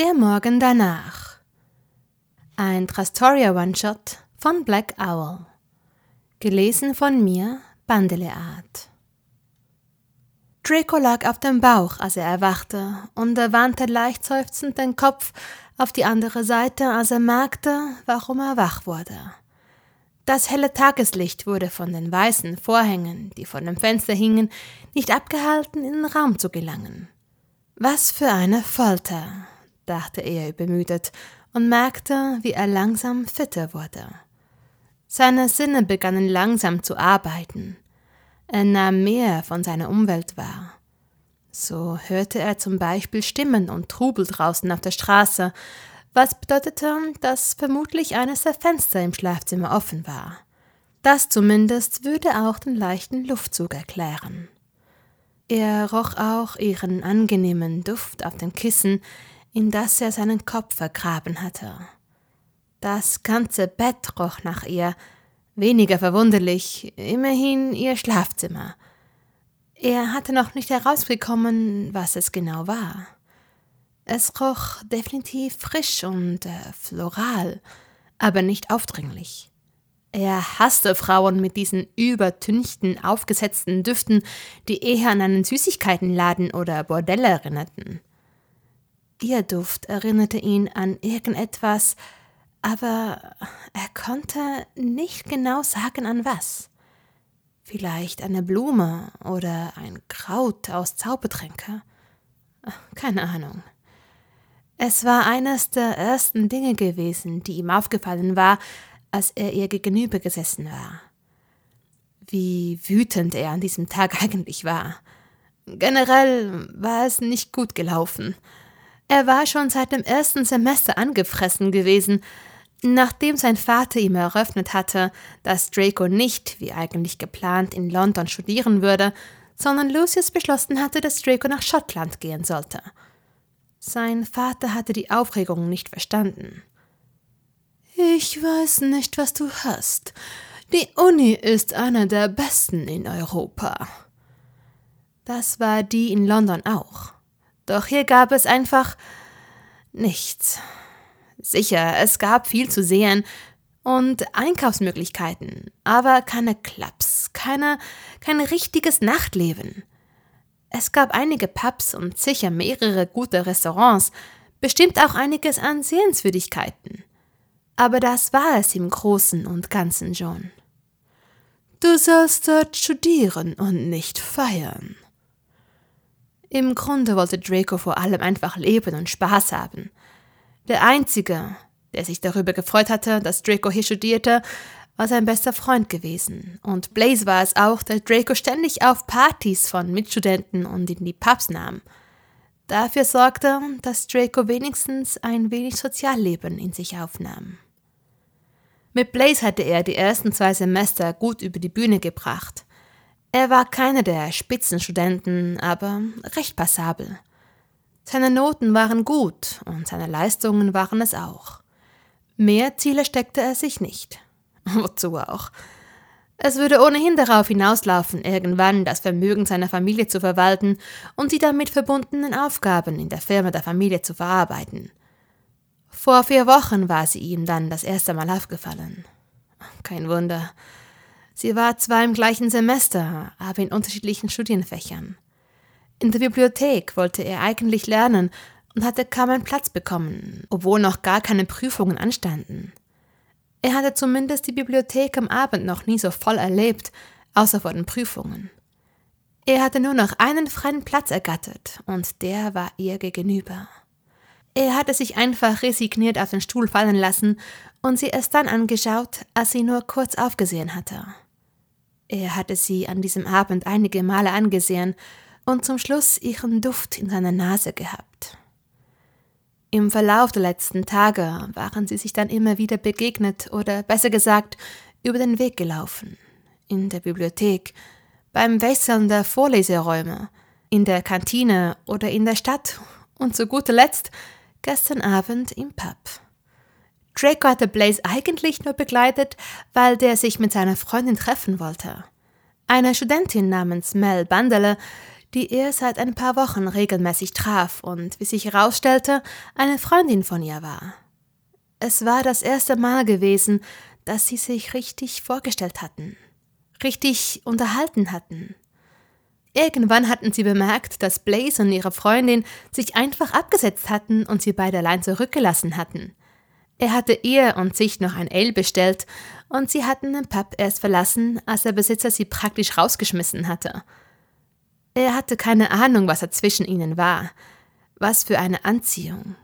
Der Morgen danach. Ein Trastoria One-Shot von Black Owl. Gelesen von mir, Bandeleart. Draco lag auf dem Bauch, als er erwachte, und er wandte leicht seufzend den Kopf auf die andere Seite, als er merkte, warum er wach wurde. Das helle Tageslicht wurde von den weißen Vorhängen, die vor dem Fenster hingen, nicht abgehalten, in den Raum zu gelangen. Was für eine Folter, dachte er übermüdet und merkte, wie er langsam fitter wurde. Seine Sinne begannen langsam zu arbeiten. Er nahm mehr von seiner Umwelt wahr. So hörte er zum Beispiel Stimmen und Trubel draußen auf der Straße, was bedeutete, dass vermutlich eines der Fenster im Schlafzimmer offen war. Das zumindest würde auch den leichten Luftzug erklären. Er roch auch ihren angenehmen Duft auf dem Kissen, in das er seinen Kopf vergraben hatte. Das ganze Bett roch nach ihr, weniger verwunderlich, immerhin ihr Schlafzimmer. Er hatte noch nicht herausbekommen, was es genau war. Es roch definitiv frisch und äh, floral, aber nicht aufdringlich. Er hasste Frauen mit diesen übertünchten, aufgesetzten Düften, die eher an einen Süßigkeitenladen oder Bordell erinnerten. Ihr Duft erinnerte ihn an irgendetwas, aber er konnte nicht genau sagen an was. Vielleicht eine Blume oder ein Kraut aus Zaubertränke. Keine Ahnung. Es war eines der ersten Dinge gewesen, die ihm aufgefallen war, als er ihr gegenüber gesessen war. Wie wütend er an diesem Tag eigentlich war. Generell war es nicht gut gelaufen. Er war schon seit dem ersten Semester angefressen gewesen, nachdem sein Vater ihm eröffnet hatte, dass Draco nicht, wie eigentlich geplant, in London studieren würde, sondern Lucius beschlossen hatte, dass Draco nach Schottland gehen sollte. Sein Vater hatte die Aufregung nicht verstanden. Ich weiß nicht, was du hast. Die Uni ist einer der besten in Europa. Das war die in London auch. Doch hier gab es einfach nichts. Sicher, es gab viel zu sehen und Einkaufsmöglichkeiten, aber keine Clubs, keine, kein richtiges Nachtleben. Es gab einige Pubs und sicher mehrere gute Restaurants, bestimmt auch einiges an Sehenswürdigkeiten. Aber das war es im Großen und Ganzen schon. Du sollst dort studieren und nicht feiern. Im Grunde wollte Draco vor allem einfach leben und Spaß haben. Der Einzige, der sich darüber gefreut hatte, dass Draco hier studierte, war sein bester Freund gewesen. Und Blaze war es auch, der Draco ständig auf Partys von Mitstudenten und in die Pubs nahm. Dafür sorgte, dass Draco wenigstens ein wenig Sozialleben in sich aufnahm. Mit Blaze hatte er die ersten zwei Semester gut über die Bühne gebracht. Er war keiner der Spitzenstudenten, aber recht passabel. Seine Noten waren gut und seine Leistungen waren es auch. Mehr Ziele steckte er sich nicht. Wozu auch? Es würde ohnehin darauf hinauslaufen, irgendwann das Vermögen seiner Familie zu verwalten und die damit verbundenen Aufgaben in der Firma der Familie zu verarbeiten. Vor vier Wochen war sie ihm dann das erste Mal aufgefallen. Kein Wunder. Sie war zwar im gleichen Semester, aber in unterschiedlichen Studienfächern. In der Bibliothek wollte er eigentlich lernen und hatte kaum einen Platz bekommen, obwohl noch gar keine Prüfungen anstanden. Er hatte zumindest die Bibliothek am Abend noch nie so voll erlebt, außer vor den Prüfungen. Er hatte nur noch einen freien Platz ergattert, und der war ihr gegenüber. Er hatte sich einfach resigniert auf den Stuhl fallen lassen und sie erst dann angeschaut, als sie nur kurz aufgesehen hatte. Er hatte sie an diesem Abend einige Male angesehen und zum Schluss ihren Duft in seiner Nase gehabt. Im Verlauf der letzten Tage waren sie sich dann immer wieder begegnet oder besser gesagt über den Weg gelaufen. In der Bibliothek, beim Wechseln der Vorleseräume, in der Kantine oder in der Stadt und zu guter Letzt gestern Abend im Pub. Draco hatte Blaze eigentlich nur begleitet, weil der sich mit seiner Freundin treffen wollte. Eine Studentin namens Mel Bandele, die er seit ein paar Wochen regelmäßig traf und, wie sich herausstellte, eine Freundin von ihr war. Es war das erste Mal gewesen, dass sie sich richtig vorgestellt hatten, richtig unterhalten hatten. Irgendwann hatten sie bemerkt, dass Blaze und ihre Freundin sich einfach abgesetzt hatten und sie beide allein zurückgelassen hatten. Er hatte ihr und sich noch ein Ale bestellt und sie hatten den Pub erst verlassen, als der Besitzer sie praktisch rausgeschmissen hatte. Er hatte keine Ahnung, was da zwischen ihnen war. Was für eine Anziehung.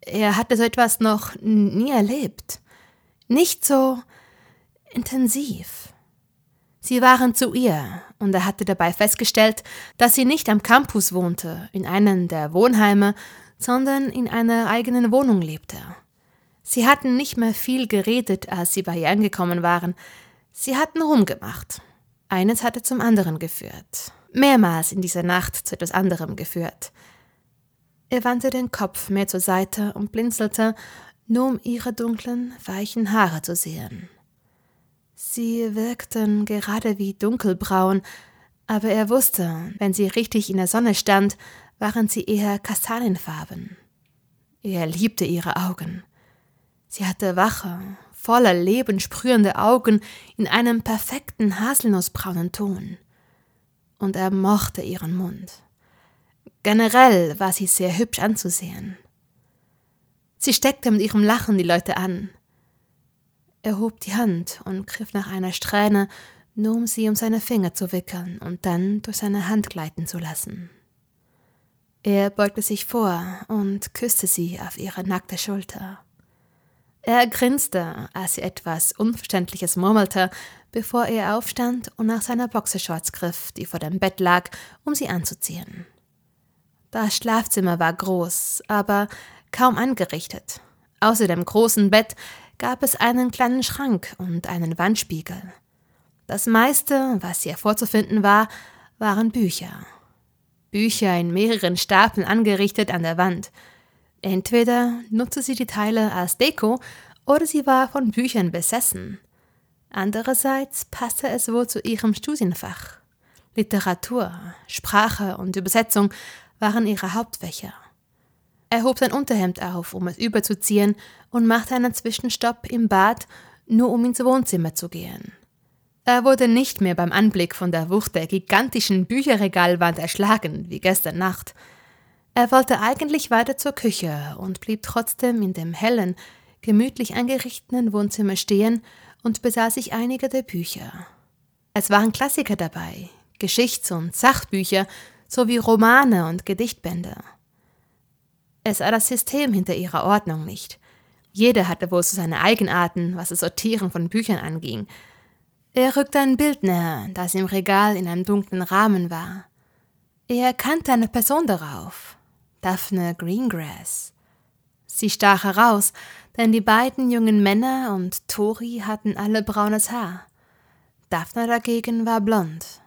Er hatte so etwas noch nie erlebt. Nicht so intensiv. Sie waren zu ihr, und er hatte dabei festgestellt, dass sie nicht am Campus wohnte, in einem der Wohnheime, sondern in einer eigenen Wohnung lebte. Sie hatten nicht mehr viel geredet, als sie bei ihr angekommen waren. Sie hatten rumgemacht. Eines hatte zum anderen geführt. Mehrmals in dieser Nacht zu etwas anderem geführt. Er wandte den Kopf mehr zur Seite und blinzelte, nur um ihre dunklen, weichen Haare zu sehen. Sie wirkten gerade wie dunkelbraun, aber er wusste, wenn sie richtig in der Sonne stand, waren sie eher kastanienfarben. Er liebte ihre Augen. Sie hatte wache, voller Leben sprühende Augen in einem perfekten haselnussbraunen Ton. Und er mochte ihren Mund. Generell war sie sehr hübsch anzusehen. Sie steckte mit ihrem Lachen die Leute an. Er hob die Hand und griff nach einer Strähne, nur um sie um seine Finger zu wickeln und dann durch seine Hand gleiten zu lassen. Er beugte sich vor und küsste sie auf ihre nackte Schulter. Er grinste, als sie etwas Unverständliches murmelte, bevor er aufstand und nach seiner Boxershorts griff, die vor dem Bett lag, um sie anzuziehen. Das Schlafzimmer war groß, aber kaum angerichtet. Außer dem großen Bett gab es einen kleinen Schrank und einen Wandspiegel. Das meiste, was hier vorzufinden war, waren Bücher. Bücher in mehreren Stapeln angerichtet an der Wand – Entweder nutzte sie die Teile als Deko oder sie war von Büchern besessen. Andererseits passte es wohl zu ihrem Studienfach. Literatur, Sprache und Übersetzung waren ihre Hauptfächer. Er hob sein Unterhemd auf, um es überzuziehen, und machte einen Zwischenstopp im Bad, nur um ins Wohnzimmer zu gehen. Er wurde nicht mehr beim Anblick von der Wucht der gigantischen Bücherregalwand erschlagen, wie gestern Nacht. Er wollte eigentlich weiter zur Küche und blieb trotzdem in dem hellen, gemütlich eingerichteten Wohnzimmer stehen und besah sich einige der Bücher. Es waren Klassiker dabei, Geschichts- und Sachbücher sowie Romane und Gedichtbände. Er sah das System hinter ihrer Ordnung nicht. Jeder hatte wohl so seine Eigenarten, was das Sortieren von Büchern anging. Er rückte ein Bild näher, das im Regal in einem dunklen Rahmen war. Er erkannte eine Person darauf, Daphne Greengrass. Sie stach heraus, denn die beiden jungen Männer und Tori hatten alle braunes Haar. Daphne dagegen war blond.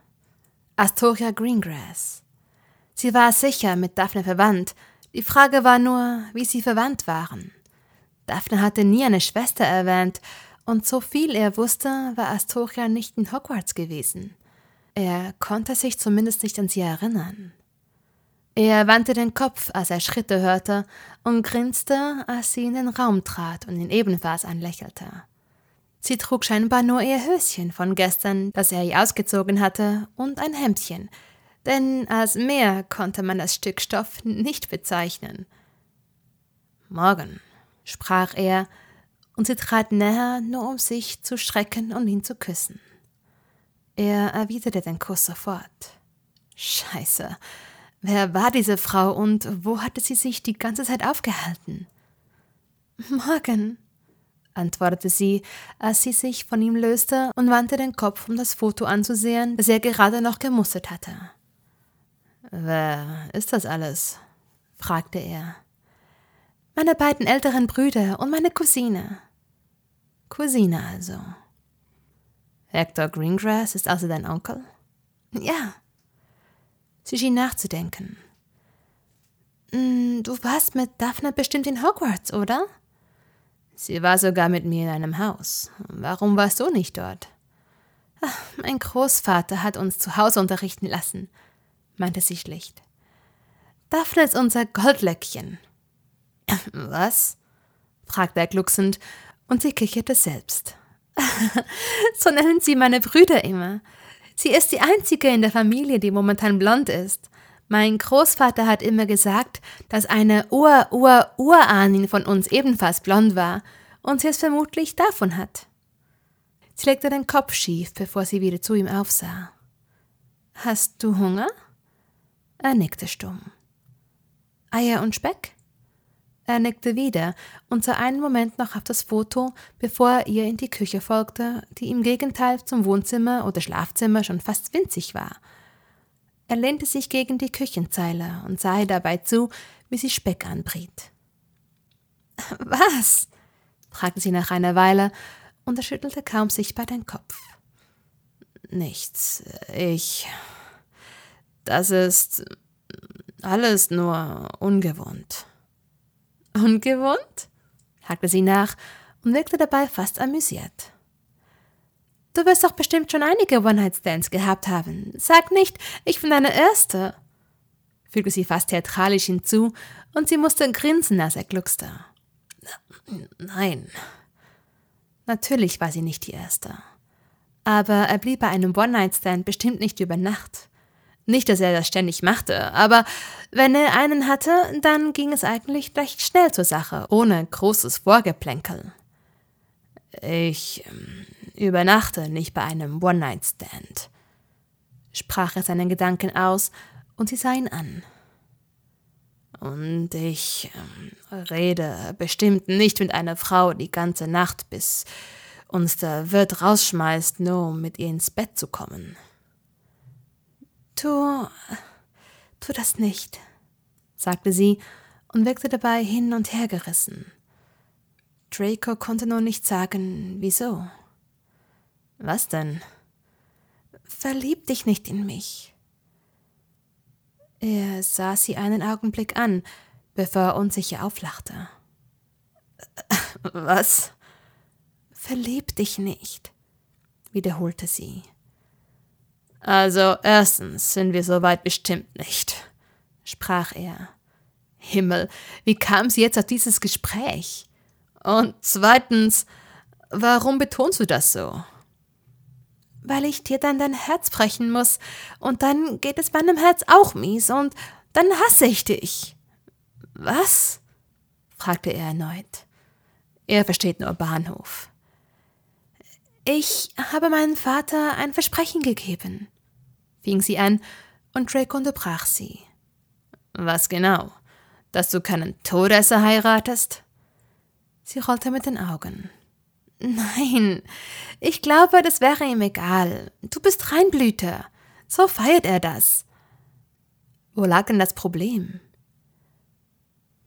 Astoria Greengrass. Sie war sicher mit Daphne verwandt, die Frage war nur, wie sie verwandt waren. Daphne hatte nie eine Schwester erwähnt, und so viel er wusste, war Astoria nicht in Hogwarts gewesen. Er konnte sich zumindest nicht an sie erinnern. Er wandte den Kopf, als er Schritte hörte, und grinste, als sie in den Raum trat und ihn ebenfalls anlächelte. Sie trug scheinbar nur ihr Höschen von gestern, das er ihr ausgezogen hatte, und ein Hemdchen, denn als mehr konnte man das Stück Stoff nicht bezeichnen. Morgen, sprach er, und sie trat näher, nur um sich zu strecken und ihn zu küssen. Er erwiderte den Kuss sofort. Scheiße, Wer war diese Frau und wo hatte sie sich die ganze Zeit aufgehalten? Morgen, antwortete sie, als sie sich von ihm löste und wandte den Kopf, um das Foto anzusehen, das er gerade noch gemustert hatte. Wer ist das alles? fragte er. Meine beiden älteren Brüder und meine Cousine. Cousine also. Hector Greengrass ist also dein Onkel? Ja, Sie schien nachzudenken. Mm, du warst mit Daphne bestimmt in Hogwarts, oder? Sie war sogar mit mir in einem Haus. Warum warst du nicht dort? Ach, mein Großvater hat uns zu Hause unterrichten lassen. meinte sie schlicht. Daphne ist unser Goldlöckchen. Was? fragte er glucksend, und sie kicherte selbst. so nennen sie meine Brüder immer. Sie ist die einzige in der Familie, die momentan blond ist. Mein Großvater hat immer gesagt, dass eine Ur-Ur-Urahnin von uns ebenfalls blond war und sie es vermutlich davon hat. Sie legte den Kopf schief, bevor sie wieder zu ihm aufsah. Hast du Hunger? Er nickte stumm. Eier und Speck? Er nickte wieder und sah einen Moment noch auf das Foto, bevor er ihr in die Küche folgte, die im Gegenteil zum Wohnzimmer oder Schlafzimmer schon fast winzig war. Er lehnte sich gegen die Küchenzeile und sah ihr dabei zu, wie sie Speck anbriet. Was? fragte sie nach einer Weile, und er schüttelte kaum sichtbar den Kopf. Nichts. Ich. Das ist alles nur ungewohnt. Ungewohnt? hakte sie nach und wirkte dabei fast amüsiert. Du wirst doch bestimmt schon einige One-Night-Stands gehabt haben. Sag nicht, ich bin deine Erste, fügte sie fast theatralisch hinzu, und sie musste grinsen, als er gluckste. Nein. Natürlich war sie nicht die Erste. Aber er blieb bei einem One-Night-Stand bestimmt nicht über Nacht. Nicht, dass er das ständig machte, aber wenn er einen hatte, dann ging es eigentlich recht schnell zur Sache, ohne großes Vorgeplänkel. Ich ähm, übernachte nicht bei einem One-Night-Stand, sprach er seinen Gedanken aus, und sie sah ihn an. Und ich äh, rede bestimmt nicht mit einer Frau die ganze Nacht, bis uns der Wirt rausschmeißt, nur um mit ihr ins Bett zu kommen. Tu, tu das nicht, sagte sie und wirkte dabei hin und her gerissen. Draco konnte nur nicht sagen, wieso. Was denn? Verlieb dich nicht in mich. Er sah sie einen Augenblick an, bevor er unsicher auflachte. Was? Verlieb dich nicht, wiederholte sie. Also erstens sind wir soweit bestimmt nicht, sprach er. Himmel, wie kam sie jetzt auf dieses Gespräch? Und zweitens, warum betonst du das so? Weil ich dir dann dein Herz brechen muss, und dann geht es meinem Herz auch mies, und dann hasse ich dich. Was? fragte er erneut. Er versteht nur Bahnhof. Ich habe meinem Vater ein Versprechen gegeben, fing sie an, und Drake unterbrach sie. Was genau? Dass du keinen Todesser heiratest? Sie rollte mit den Augen. Nein, ich glaube, das wäre ihm egal. Du bist Reinblüter. So feiert er das. Wo lag denn das Problem?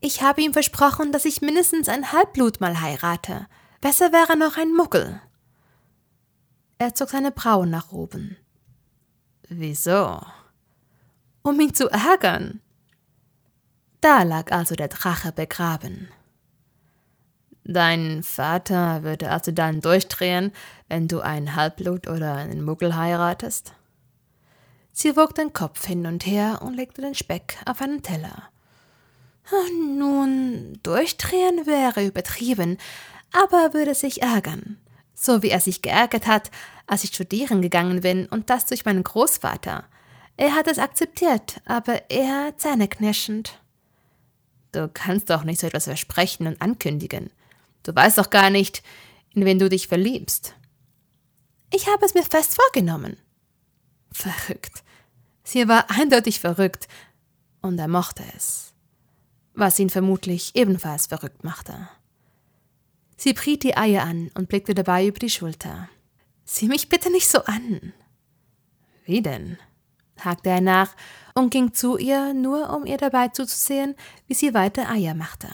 Ich habe ihm versprochen, dass ich mindestens ein Halbblut mal heirate. Besser wäre noch ein Muggel. Er zog seine Brauen nach oben. Wieso? Um ihn zu ärgern. Da lag also der Drache begraben. Dein Vater würde also dann durchdrehen, wenn du ein Halbblut oder einen Muggel heiratest? Sie wog den Kopf hin und her und legte den Speck auf einen Teller. Nun, durchdrehen wäre übertrieben, aber er würde sich ärgern. So wie er sich geärgert hat, als ich studieren gegangen bin und das durch meinen Großvater. Er hat es akzeptiert, aber eher zähneknirschend. Du kannst doch nicht so etwas versprechen und ankündigen. Du weißt doch gar nicht, in wen du dich verliebst. Ich habe es mir fest vorgenommen. Verrückt. Sie war eindeutig verrückt, und er mochte es, was ihn vermutlich ebenfalls verrückt machte. Sie briet die Eier an und blickte dabei über die Schulter. Sieh mich bitte nicht so an. Wie denn? hakte er nach und ging zu ihr, nur um ihr dabei zuzusehen, wie sie weiter Eier machte.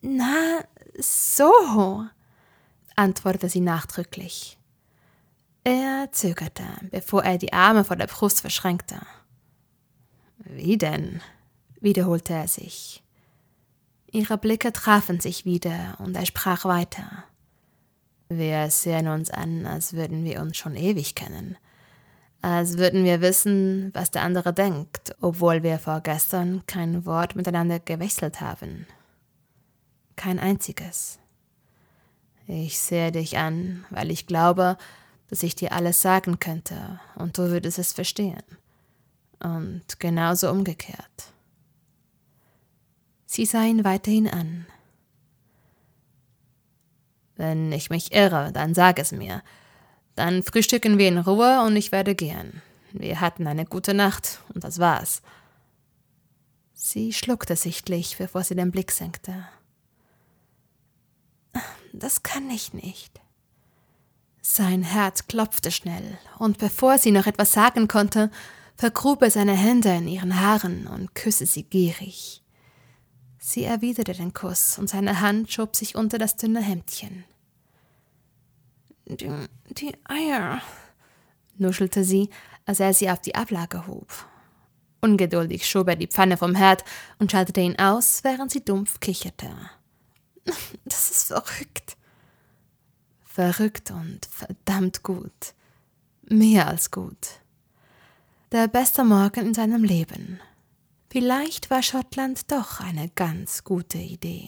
Na, so, antwortete sie nachdrücklich. Er zögerte, bevor er die Arme vor der Brust verschränkte. Wie denn? wiederholte er sich. Ihre Blicke trafen sich wieder und er sprach weiter. Wir sehen uns an, als würden wir uns schon ewig kennen. als würden wir wissen, was der andere denkt, obwohl wir vorgestern kein Wort miteinander gewechselt haben. Kein einziges. Ich sehe dich an, weil ich glaube, dass ich dir alles sagen könnte und du würdest es verstehen. Und genauso umgekehrt. Sie sah ihn weiterhin an. Wenn ich mich irre, dann sag es mir. Dann frühstücken wir in Ruhe und ich werde gehen. Wir hatten eine gute Nacht und das war's. Sie schluckte sichtlich, bevor sie den Blick senkte. Das kann ich nicht. Sein Herz klopfte schnell, und bevor sie noch etwas sagen konnte, vergrub er seine Hände in ihren Haaren und küsse sie gierig. Sie erwiderte den Kuss, und seine Hand schob sich unter das dünne Hemdchen. Die, die Eier, nuschelte sie, als er sie auf die Ablage hob. Ungeduldig schob er die Pfanne vom Herd und schaltete ihn aus, während sie dumpf kicherte. Das ist verrückt. Verrückt und verdammt gut. Mehr als gut. Der beste Morgen in seinem Leben. Vielleicht war Schottland doch eine ganz gute Idee.